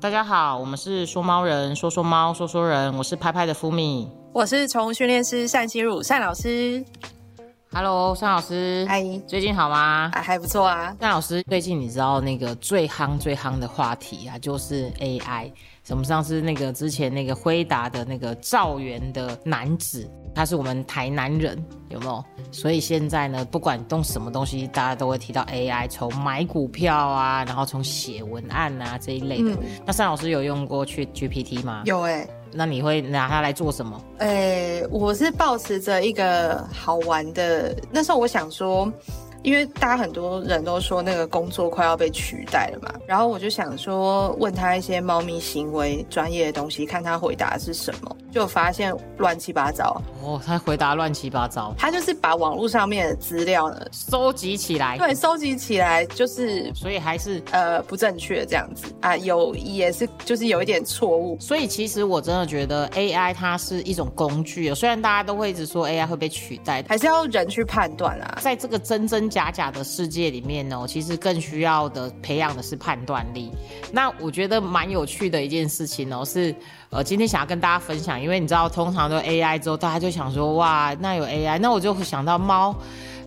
大家好，我们是说猫人，说说猫，说说人，我是拍拍的福米。我是宠物训练师单心如单老师。Hello，单老师，嗨，最近好吗？还还不错啊。单老师，最近你知道那个最夯最夯的话题啊，就是 AI。我们上次那个之前那个辉达的那个赵源的男子，他是我们台南人，有没有？所以现在呢，不管动什么东西，大家都会提到 AI，从买股票啊，然后从写文案啊这一类的。那尚老师有用过去 GPT 吗？有哎、那你会拿它来做什么？欸，我是抱持着一个好玩的，那时候我想说。因为大家很多人都说那个工作快要被取代了嘛，然后我就想说问他一些猫咪行为专业的东西，看他回答是什么，就发现乱七八糟。哦，他回答乱七八糟，他就是把网络上面的资料呢，收集起来，对，收集起来就是所以还是呃不正确这样子啊，有也是就是有一点错误。所以其实我真的觉得 AI 它是一种工具哦，虽然大家都会一直说 AI 会被取代，还是要人去判断啊。在这个真真假假的世界里面呢，其实更需要的培养的是判断力。那我觉得蛮有趣的一件事情哦，是呃今天想要跟大家分享，因为你知道通常都 AI 之后，大家就想说哇，那有 AI，那我就会想到猫，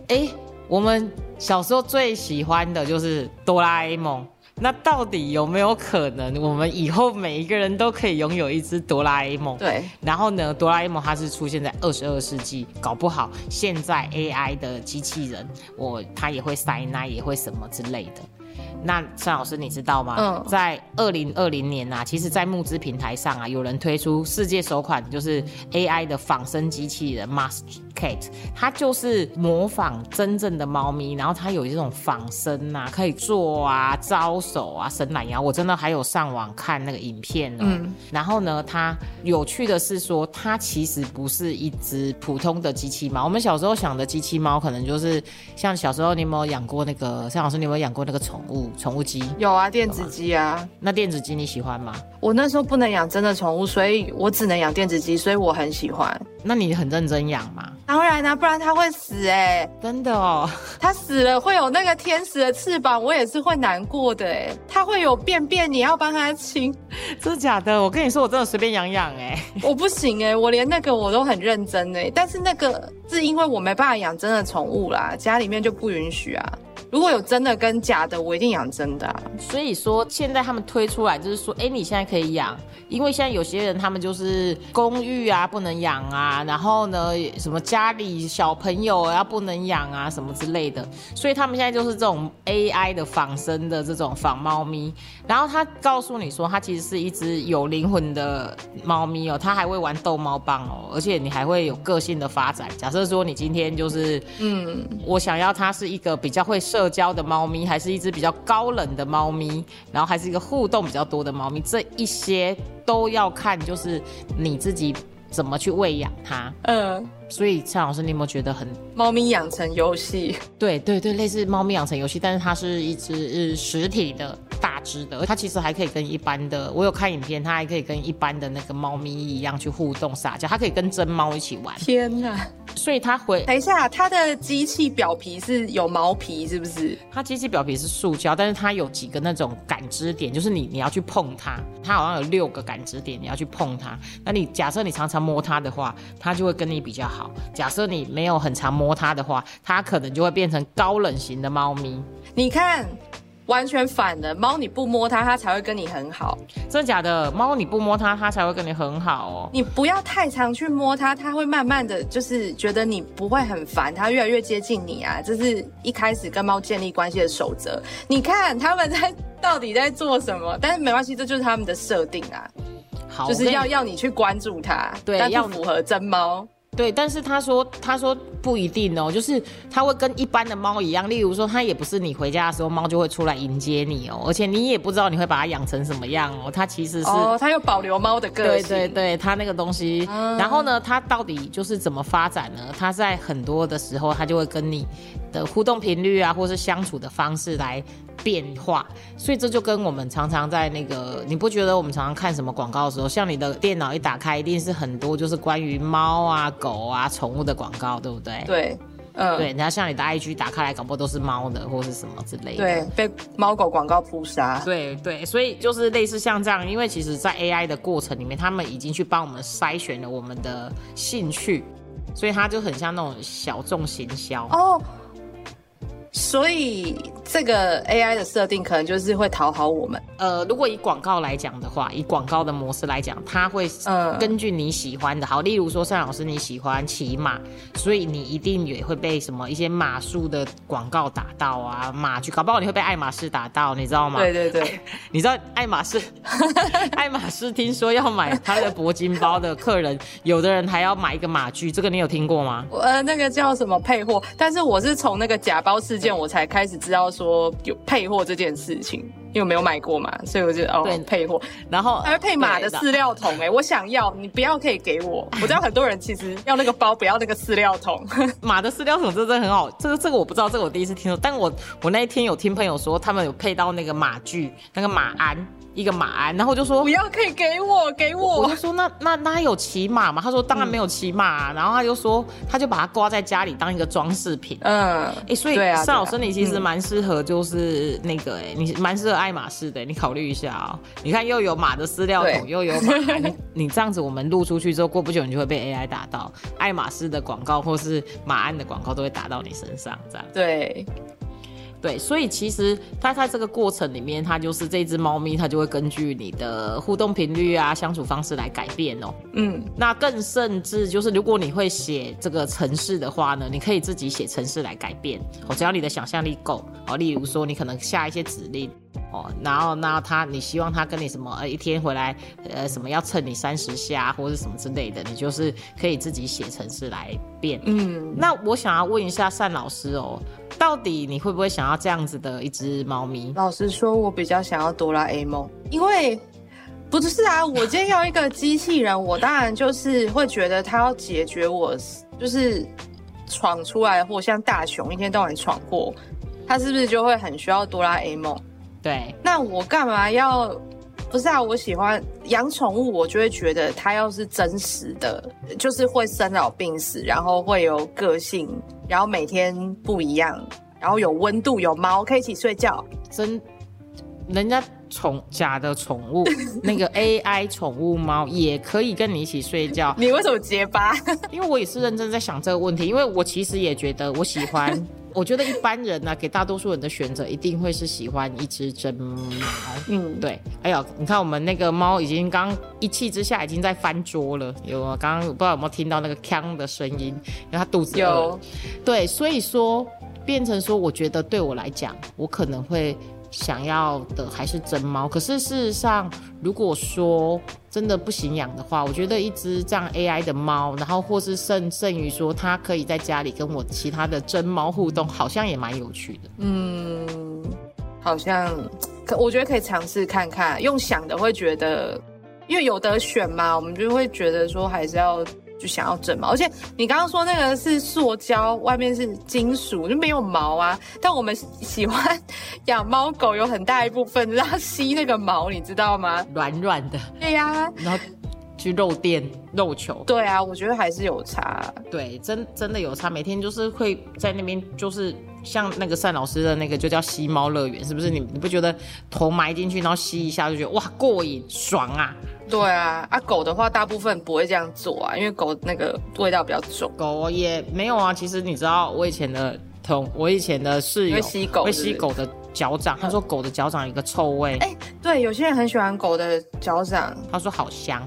哎，我们小时候最喜欢的就是哆啦 A 梦。那到底有没有可能，我们以后每一个人都可以拥有一只哆啦 A 梦？对，然后呢，哆啦 A 梦它是出现在二十二世纪，搞不好现在 AI 的机器人，我它也会塞奶，也会什么之类的。那陈老师你知道吗？嗯在二零二零年啊，其实，在募资平台上啊，有人推出世界首款就是 AI 的仿生机器人 Mask Cat，它就是模仿真正的猫咪，然后它有这种仿生啊，可以做啊、招手啊、伸懒腰。我真的还有上网看那个影片哦。嗯然后呢，它有趣的是说，它其实不是一只普通的机器猫。我们小时候想的机器猫，可能就是像小时候你有没有养过那个？像老师，你有没有养过那个宠物宠物鸡？有啊，电子鸡啊。那电子鸡你喜欢吗？我那时候不能养真的宠物，所以我只能养电子鸡，所以我很喜欢。那你很认真养吗？当然啦、不然它会死哎、真的哦，它死了会有那个天使的翅膀，我也是会难过的哎、它会有便便，你要帮它清，真的假的？我跟你说，我真的随便养养哎。我不行哎、我连那个我都很认真哎、但是那个是因为我没办法养真的宠物啦，家里面就不允许啊。如果有真的跟假的，我一定养真的、啊。所以说，现在他们推出来就是说，哎，你现在可以养，因为现在有些人他们就是公寓啊不能养啊，然后呢什么家里小朋友啊不能养啊什么之类的，所以他们现在就是这种 AI 的仿生的这种仿猫咪，然后他告诉你说，它其实是一只有灵魂的猫咪哦，它还会玩逗猫棒哦，而且你还会有个性的发展。假设说你今天就是嗯，我想要它是一个比较会社交的猫咪，还是一只比较高冷的猫咪，然后还是一个互动比较多的猫咪，这一些都要看就是你自己怎么去喂养它。嗯，所以蔡老师，你有没有觉得很猫咪养成游戏，对对对，类似猫咪养成游戏，但是它是一只呃实体的大只的，它其实还可以跟一般的，我有看影片，它还可以跟一般的那个猫咪一样去互动撒娇，它可以跟真猫一起玩，天哪！所以它回等一下，它的机器表皮是有毛皮，是不是？它机器表皮是塑胶，但是它有几个那种感知点，就是你你要去碰它，它好像有六个感知点，你要去碰它。那你假设你常常摸它的话，它就会跟你比较好；假设你没有很常摸它的话，它可能就会变成高冷型的猫咪。你看，完全反的。猫你不摸它，它才会跟你很好。真的假的？猫你不摸它，它才会跟你很好哦。你不要太常去摸它，它会慢慢的就是觉得你不会很烦，它越来越接近你啊。这是一开始跟猫建立关系的守则。你看他们在到底在做什么？但是没关系，这就是他们的设定啊，好，就是要要你去关注它，但对要不符合真猫。对，但是他说他说不一定哦，就是它会跟一般的猫一样，例如说它也不是你回家的时候猫就会出来迎接你哦，而且你也不知道你会把它养成什么样哦，它其实是。哦，它有保留猫的个对性。对对，它那个东西，嗯然后呢，它到底就是怎么发展呢？它在很多的时候，它就会跟你的互动频率啊，或是相处的方式来变化，所以这就跟我们常常在那个，你不觉得我们常常看什么广告的时候，像你的电脑一打开，一定是很多就是关于猫啊、狗啊、宠物的广告，对不对？对，嗯，对，然后像你的 IG 打开来，搞不好都是猫的或是什么之类的。对，被猫狗广告扑杀。对对，所以就是类似像这样，因为其实，在 AI 的过程里面，他们已经去帮我们筛选了我们的兴趣，所以它就很像那种小众行销。哦，所以这个 AI 的设定可能就是会讨好我们。呃，如果以广告来讲的话，以广告的模式来讲，它会呃根据你喜欢的，好，例如说单老师你喜欢骑马，所以你一定也会被什么一些马术的广告打到啊，马具，搞不好你会被爱马仕打到，你知道吗？对对对，你知道爱马仕，爱马仕听说要买他的铂金包的客人，有的人还要买一个马具，这个你有听过吗？呃，那个叫什么配货？但是我是从那个假包事件我才开始知道说有配货这件事情，因为我没有买过嘛，所以我就哦对配货，然后还会配马的饲料桶哎、我想要，你不要可以给我。我知道很多人其实要那个包，不要那个饲料桶。马的饲料桶这真的很好，这个这个我不知道，这个我第一次听说。但我我那一天有听朋友说，他们有配到那个马具，那个马鞍，一个马鞍，然后我就说不。要可以给我，给我我就。说那那那他有骑马吗？他说当然没有骑马、啊，然后他就说他就把它挂在家里当一个装饰品。嗯，哎、所以邵老师你其实蛮适合，就是那个哎、你蛮适合爱马仕的、你考虑一下啊。你看又有马的饲料桶，又有马鞍，你 你这样子我们录出去之后，过不久你就会被 AI 打到，爱马仕的广告或是马鞍的广告都会打到你身上，这样。对，对，所以其实它在这个过程里面，它就是这只猫咪，它就会根据你的互动频率啊、相处方式来改变哦。嗯，那更甚至就是，如果你会写这个程式的话呢，你可以自己写程式来改变哦，只要你的想象力够哦。例如说，你可能下一些指令哦，然后那他你希望他跟你什么呃一天回来呃什么要蹭你三十下或者什么之类的，你就是可以自己写程式来变。嗯，那我想要问一下单老师哦，到底你会不会想要这样子的一只猫咪？老实说，我比较想要哆啦 A 梦，因为不是啊，我今天要一个机器人，我当然就是会觉得它要解决我就是闯出来的祸，像大雄一天到晚闯祸，它是不是就会很需要哆啦 A 梦？对，那我干嘛要？不是啊，我喜欢养宠物，我就会觉得它要是真实的，就是会生老病死，然后会有个性，然后每天不一样，然后有温度，有猫可以一起睡觉。真人家宠假的宠物，那个 AI 宠物猫也可以跟你一起睡觉，你为什么结巴？因为我也是认真在想这个问题，因为我其实也觉得我喜欢。我觉得一般人呢、给大多数人的选择一定会是喜欢一只真猫。嗯，对，哎呦，你看我们那个猫已经刚一气之下已经在翻桌了，有吗？刚刚不知道有没有听到那个锵的声音，因为它肚子饿。有，对，所以说变成说，我觉得对我来讲，我可能会想要的还是真猫。可是事实上，如果说真的不行养的话，我觉得一只这样 AI 的猫，然后或是甚甚于说它可以在家里跟我其他的真猫互动，好像也蛮有趣的。嗯，好像可我觉得可以尝试看看，用想的会觉得，因为有得选嘛，我们就会觉得说还是要就想要整毛，而且你刚刚说那个是塑胶，外面是金属，就没有毛啊。但我们喜欢养猫狗，有很大一部分是它吸那个毛，你知道吗？软软的，对呀、然后去肉店肉球，对啊，我觉得还是有差。对，真真的有差。每天就是会在那边，就是像那个单老师的那个就叫吸猫乐园，是不是？你你不觉得头埋进去，然后吸一下就觉得哇过瘾爽啊？对啊，啊狗的话，大部分不会这样做啊，因为狗那个味道比较重。狗也没有啊。其实你知道，我以前的同我以前的室友会吸狗会吸狗的脚掌，他说狗的脚掌有一个臭味，哎、对，有些人很喜欢狗的脚掌，他说好香，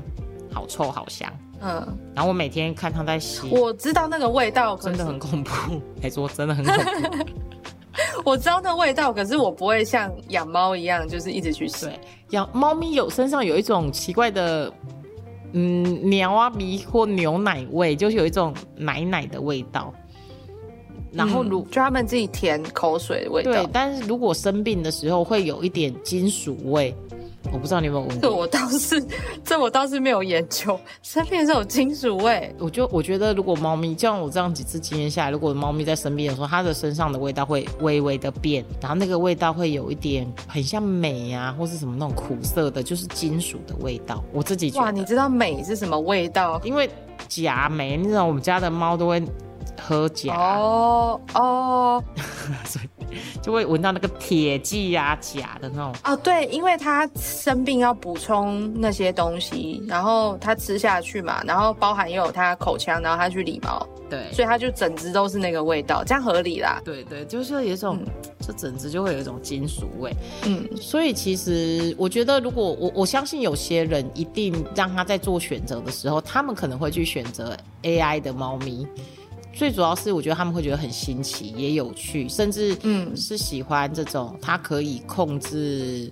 好臭，好香。嗯，然后我每天看他在吸，我知道那个味道，真的很恐怖。还说真的很恐怖。我知道那个味道，可是我不会像养猫一样，就是一直去吸。对，养猫咪有身上有一种奇怪的，嗯，鸟啊咪或牛奶味，就是有一种奶奶的味道。然后如、嗯就他们自己舔口水的味道对，，但是如果生病的时候会有一点金属味，我不知道你有没有闻过。这我倒是，这我倒是没有研究。生病是有金属味，我就我觉得，如果猫咪像我这样几次经验下来，如果猫咪在生病的时候，它的身上的味道会微微的变，然后那个味道会有一点很像镁啊，或是什么那种苦涩的，就是金属的味道。我自己觉哇！你知道镁是什么味道？因为假镁，你知道我们家的猫都会喝钾，哦哦 所以 就会闻到那个铁剂啊、钾的那种。哦，对，因为他生病要补充那些东西，然后他吃下去嘛，然后包含也有他口腔，然后他去理毛，对，所以他就整只都是那个味道，这样合理啦。对对，就是有一种，这整只就会有一种金属味。嗯，所以其实我觉得，如果我我相信有些人一定让他在做选择的时候，他们可能会去选择 AI 的猫咪。最主要是我觉得他们会觉得很新奇，也有趣，甚至嗯是喜欢这种它可以控制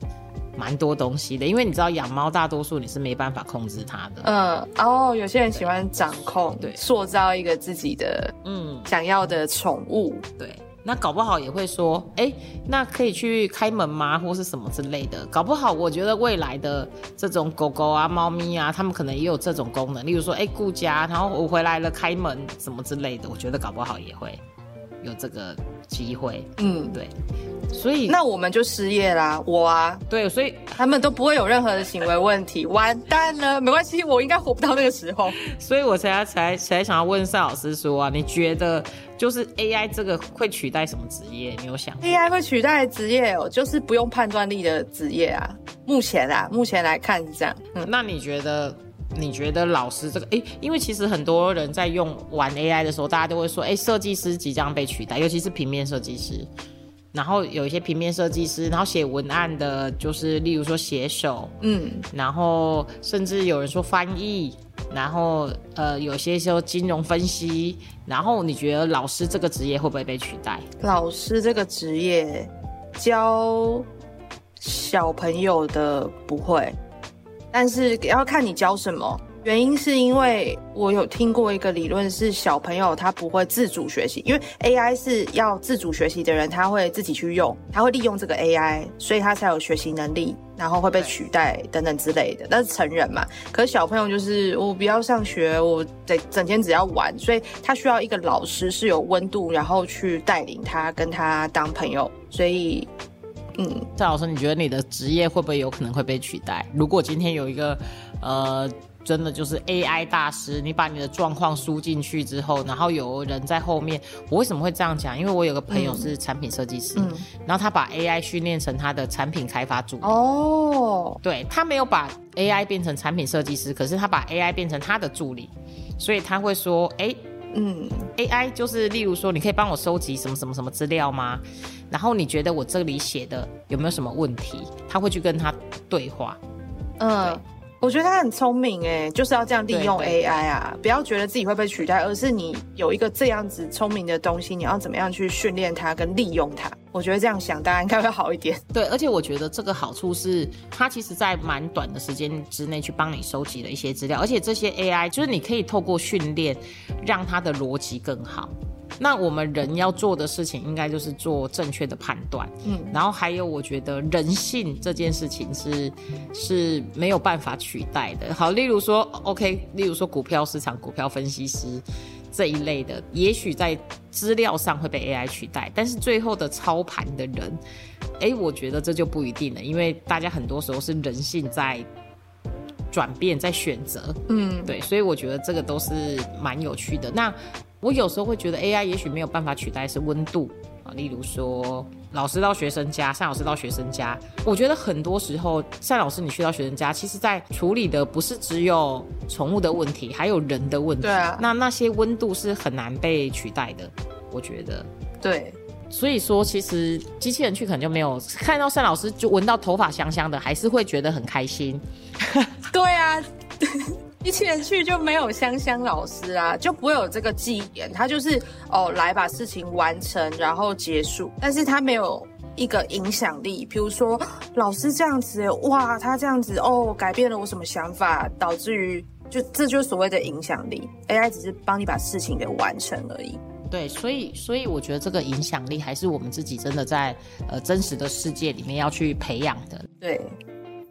蛮多东西的。因为你知道养猫大多数你是没办法控制它的。嗯，哦，有些人喜欢掌控，对塑造一个自己的嗯，想要的宠物。对。那搞不好也会说，哎，那可以去开门吗，或是什么之类的。搞不好，我觉得未来的这种狗狗啊、猫咪啊，它们可能也有这种功能。例如说，哎，顾家，然后我回来了，开门什么之类的。我觉得搞不好也会有这个机会。嗯，对，所以那我们就失业啦，我啊，对，所以他们都不会有任何的行为问题，完蛋了，没关系，我应该活不到那个时候。所以我才才才想要问邵老师说啊，你觉得就是 AI 这个会取代什么职业？你有想？AI 会取代职业哦，就是不用判断力的职业啊。目前啊，目前来看是这样。嗯，那你觉得？你觉得老师这个诶，因为其实很多人在用玩 AI 的时候，大家都会说，诶，设计师即将被取代，尤其是平面设计师。然后有一些平面设计师，然后写文案的，就是例如说写手，嗯，然后甚至有人说翻译，然后呃，有些时候金融分析。然后你觉得老师这个职业会不会被取代？老师这个职业教小朋友的不会，但是要看你教什么。原因是因为我有听过一个理论，是小朋友他不会自主学习，因为 AI 是要自主学习的人，他会自己去用，他会利用这个 AI，所以他才有学习能力，然后会被取代等等之类的。那是成人嘛，可是小朋友就是我不要上学，我得整天只要玩，所以他需要一个老师是有温度，然后去带领他，跟他当朋友。所以，嗯，赵老师，你觉得你的职业会不会有可能会被取代？如果今天有一个呃，真的就是 AI 大师，你把你的状况输进去之后，然后有人在后面，我为什么会这样讲？因为我有个朋友是产品设计师，嗯然后他把 AI 训练成他的产品开发助理。哦，对他没有把 AI 变成产品设计师，可是他把 AI 变成他的助理，所以他会说：“哎嗯，，AI 就是例如说，你可以帮我收集什么什么什么资料吗？然后你觉得我这里写的有没有什么问题？他会去跟他对话。嗯，我觉得他很聪明哎，就是要这样利用 AI 啊，不要觉得自己会被取代，而是你有一个这样子聪明的东西，你要怎么样去训练它跟利用它？我觉得这样想，大家应该会好一点。对，而且我觉得这个好处是，它其实在蛮短的时间之内去帮你收集了一些资料，而且这些 AI 就是你可以透过训练让它的逻辑更好。那我们人要做的事情，应该就是做正确的判断。嗯，然后还有，我觉得人性这件事情是是没有办法取代的。好，例如说，OK，例如说股票市场、股票分析师这一类的，也许在资料上会被 AI 取代，但是最后的操盘的人，哎，我觉得这就不一定了，因为大家很多时候是人性在转变，在选择。嗯，对，所以我觉得这个都是蛮有趣的。那我有时候会觉得 AI 也许没有办法取代是温度啊，例如说老师到学生家，单老师到学生家，我觉得很多时候单老师你去到学生家，其实在处理的不是只有宠物的问题，还有人的问题。对啊那那些温度是很难被取代的，我觉得。对，所以说，其实机器人去可能就没有看到单老师就闻到头发香香的，还是会觉得很开心。对啊。一起人去就没有香香老师啊，就不会有这个记忆点。他就是哦，来把事情完成，然后结束，但是他没有一个影响力。比如说老师这样子，哇，他这样子哦，改变了我什么想法，导致于就这就是所谓的影响力。AI 只是帮你把事情给完成而已。对，所以所以我觉得这个影响力还是我们自己真的在呃真实的世界里面要去培养的。对，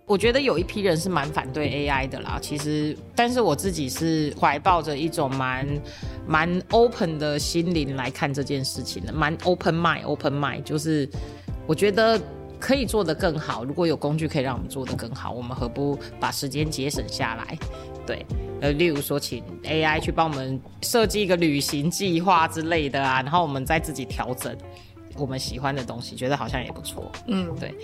我觉得有一批人是蛮反对 AI 的啦，其实，但是我自己是怀抱着一种蛮蛮 open 的心灵来看这件事情的，蛮 open mind，open mind，就是我觉得可以做得更好。如果有工具可以让我们做得更好，我们何不把时间节省下来？对，呃，例如说请 AI 去帮我们设计一个旅行计划之类的啊，然后我们再自己调整我们喜欢的东西，觉得好像也不错。嗯，对。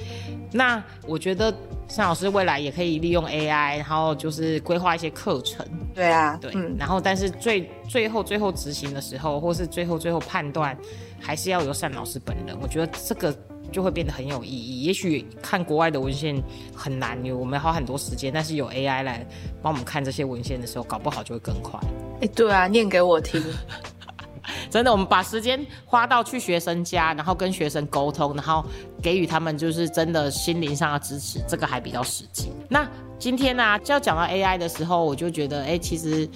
那我觉得尚老师未来也可以利用 AI，然后就是规划一些课程。对啊，对，嗯，然后但是最最后最后执行的时候，或是最后最后判断，还是要由单老师本人。我觉得这个就会变得很有意义。也许看国外的文献很难，因为我们花很多时间，但是有 AI 来帮我们看这些文献的时候，搞不好就会更快。哎，对啊，念给我听。真的，我们把时间花到去学生家，然后跟学生沟通，然后给予他们就是真的心灵上的支持，这个还比较实际。那今天呢、就要讲到 AI 的时候，我就觉得，哎、其实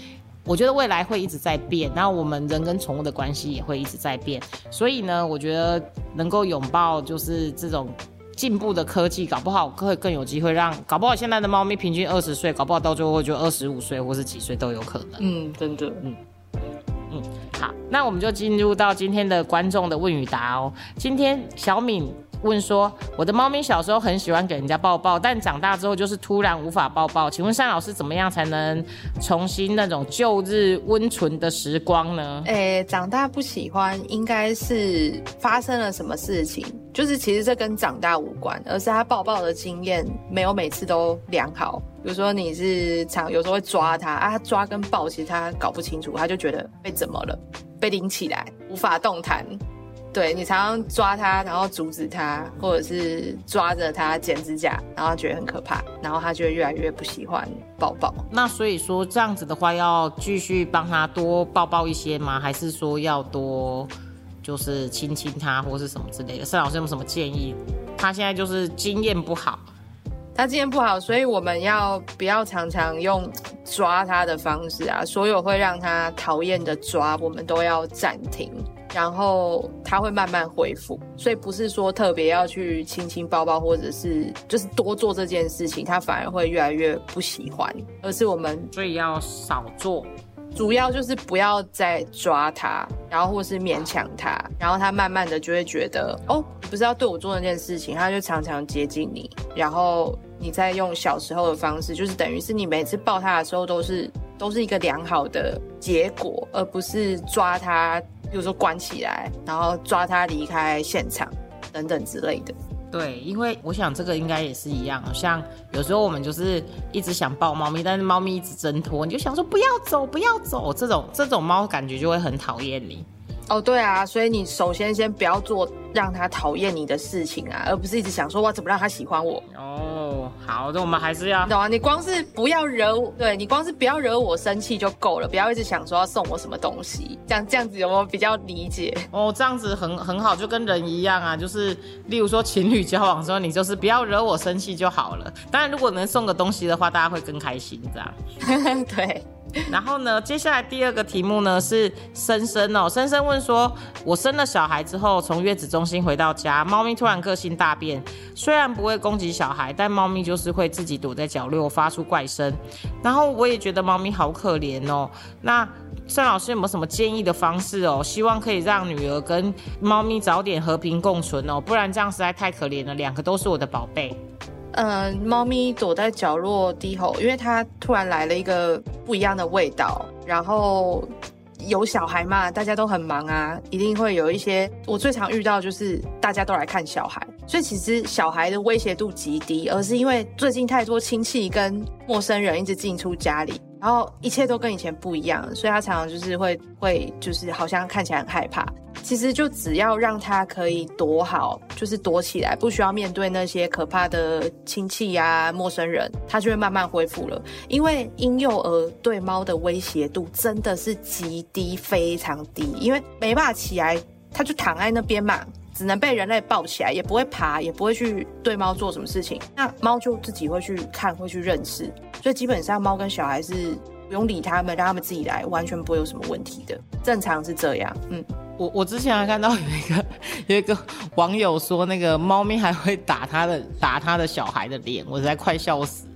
我觉得未来会一直在变，然后我们人跟宠物的关系也会一直在变，所以呢，我觉得能够拥抱就是这种。进步的科技，搞不好会更有机会让，搞不好现在的猫咪平均二十岁，搞不好到最后就二十五岁或是几岁都有可能。嗯，真的。那我们就进入到今天的观众的问与答哦。今天小敏问说，我的猫咪小时候很喜欢给人家抱抱，但长大之后就是突然无法抱抱。请问单老师怎么样才能重新那种旧日温存的时光呢？诶，长大不喜欢，应该是发生了什么事情？就是其实这跟长大无关，而是他抱抱的经验没有每次都良好。比如说你是常有时候会抓他啊，他抓跟抱其实他搞不清楚，他就觉得被怎么了，被拎起来无法动弹。对你常常抓他，然后阻止他，或者是抓着他剪指甲，然后觉得很可怕，然后他就会越来越不喜欢抱抱。那所以说这样子的话，要继续帮他多抱抱一些吗？还是说要多就是亲亲他，或是什么之类的？盛老师有没有什么建议？他现在就是经验不好，他经验不好，所以我们要不要常常用抓他的方式啊？所有会让他讨厌的抓，我们都要暂停，然后他会慢慢恢复。所以不是说特别要去亲亲抱抱，或者是就是多做这件事情，他反而会越来越不喜欢，而是我们所以要少做。主要就是不要再抓他，然后或是勉强他，然后他慢慢的就会觉得，哦，你不是要对我做那件事情，他就常常接近你，然后你再用小时候的方式，就是等于是你每次抱他的时候都是都是一个良好的结果，而不是抓他，比如说关起来，然后抓他离开现场等等之类的。对，因为我想这个应该也是一样，像有时候我们就是一直想抱猫咪，但是猫咪一直挣脱，你就想说不要走，不要走，这种这种猫感觉就会很讨厌你。哦，对啊，所以你首先先不要做让他讨厌你的事情啊，而不是一直想说哇怎么让他喜欢我。哦，好，那我们还是要你懂啊？你光是不要惹我，对你光是不要惹我生气就够了，不要一直想说要送我什么东西，这样这样子有没有比较理解？哦，这样子很很好，就跟人一样啊，就是例如说情侣交往的时候，你就是不要惹我生气就好了。当然，如果能送个东西的话，大家会更开心这样。对，然后呢，接下来第二个题目呢是深深哦，深深问说，我生了小孩之后，从月子中心回到家，猫咪突然个性大变，虽然不会攻击小孩，但猫咪就是会自己躲在角落发出怪声，然后我也觉得猫咪好可怜哦。那盛老师有没有什么建议的方式哦？希望可以让女儿跟猫咪早点和平共存哦，不然这样实在太可怜了，两个都是我的宝贝。嗯，猫咪躲在角落低吼，因为它突然来了一个不一样的味道，然后有小孩嘛，大家都很忙啊，一定会有一些。我最常遇到就是大家都来看小孩，所以其实小孩的威胁度极低，而是因为最近太多亲戚跟陌生人一直进出家里，然后一切都跟以前不一样，所以他常常就是会会就是好像看起来很害怕。其实就只要让他可以躲好，就是躲起来，不需要面对那些可怕的亲戚呀、陌生人，他就会慢慢恢复了。因为婴幼儿对猫的威胁度真的是极低，非常低，因为没办法起来，他就躺在那边嘛。只能被人类抱起来，也不会爬，也不会去对猫做什么事情。那猫就自己会去看，会去认识，所以基本上猫跟小孩是不用理他们，让他们自己来，完全不会有什么问题的。正常是这样，嗯。我我之前还看到有一个 有一个网友说，那个猫咪还会打他的打他的小孩的脸，我实在快笑死。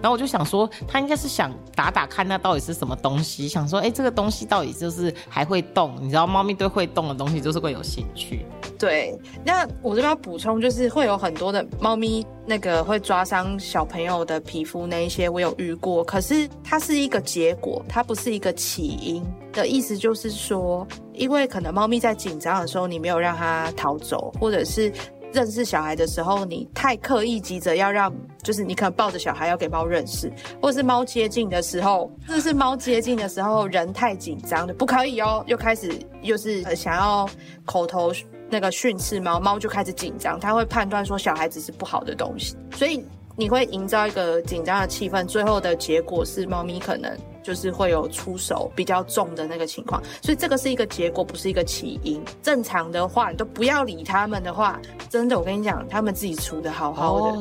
然后我就想说，他应该是想打打看那到底是什么东西，想说，哎，这个东西到底就是还会动？你知道，猫咪对会动的东西就是会有兴趣。对，那我这边要补充，就是会有很多的猫咪那个会抓伤小朋友的皮肤那一些，我有遇过。可是它是一个结果，它不是一个起因的意思，就是说，因为可能猫咪在紧张的时候，你没有让它逃走，或者是。认识小孩的时候，你太刻意急着要让，就是你可能抱着小孩要给猫认识，或者是猫接近的时候，或者是猫接近的时候人太紧张的不可以哦，又开始又是想要口头那个训斥猫，猫就开始紧张，它会判断说小孩子是不好的东西，所以你会营造一个紧张的气氛，最后的结果是猫咪可能。就是会有出手比较重的那个情况，所以这个是一个结果，不是一个起因。正常的话，你都不要理他们的话，真的，我跟你讲，他们自己处的好好的，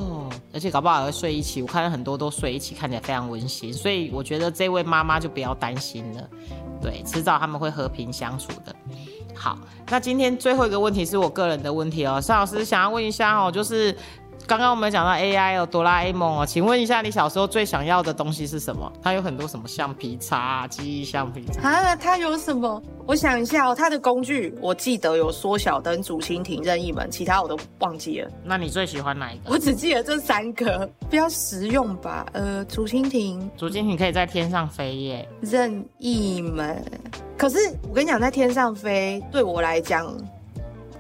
而且搞不好还会睡一起。我看到很多都睡一起，看起来非常温馨。所以我觉得这位妈妈就不要担心了，对，迟早他们会和平相处的。好，那今天最后一个问题是我个人的问题哦，邵老师想要问一下哦，就是。刚刚我们讲到 AI 哦，哆啦 A 梦哦，请问一下，你小时候最想要的东西是什么？它有很多什么橡皮擦、记忆橡皮擦啊？它有什么？我想一下哦，它的工具我记得有缩小灯、竹蜻蜓、任意门，其他我都忘记了。那你最喜欢哪一个？我只记得这三个，比较实用吧。呃，竹蜻蜓，竹蜻蜓可以在天上飞耶。任意门，可是我跟你讲，在天上飞对我来讲。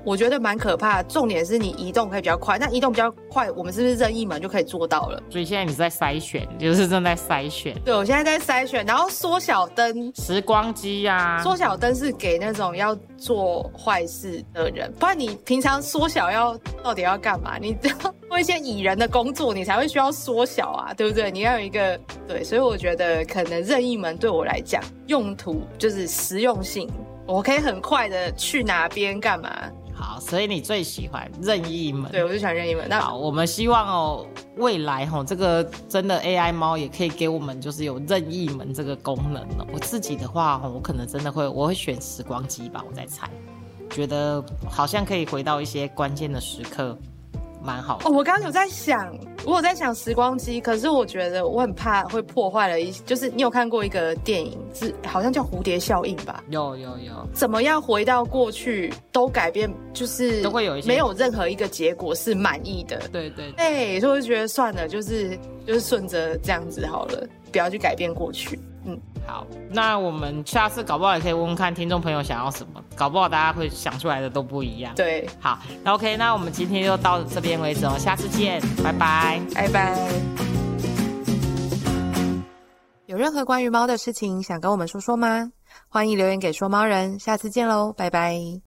我觉得蛮可怕，重点是你移动可以比较快。那移动比较快，我们是不是任意门就可以做到了？所以现在你在筛选，就是正在筛选。对，我现在在筛选，然后缩小灯、时光机呀。缩小灯是给那种要做坏事的人，不然你平常缩小要到底要干嘛？你要做一些蚁人的工作，你才会需要缩小啊，对不对？你要有一个对，所以我觉得可能任意门对我来讲，用途就是实用性，我可以很快的去哪边干嘛。好，所以你最喜欢任意门？对，我就喜欢任意门。那好，我们希望哦，未来哦，这个真的 AI 猫也可以给我们，就是有任意门这个功能哦。我自己的话哦，我可能真的会，我会选时光机吧，我在猜，觉得好像可以回到一些关键的时刻。蛮好哦，我刚刚有在想，我有在想时光机，可是我觉得我很怕会破坏了一，就是你有看过一个电影，是好像叫蝴蝶效应吧？有有有，怎么样回到过去都改变，就是都会有一些，没有任何一个结果是满意的。对对，对，所以我就觉得算了，就是就是顺着这样子好了，不要去改变过去。嗯。好，那我们下次搞不好也可以问问看听众朋友想要什么，搞不好大家会想出来的都不一样。对，好，那 OK，那我们今天就到这边为止哦，下次见，拜拜，拜拜。有任何关于猫的事情想跟我们说说吗？欢迎留言给说猫人，下次见喽，拜拜。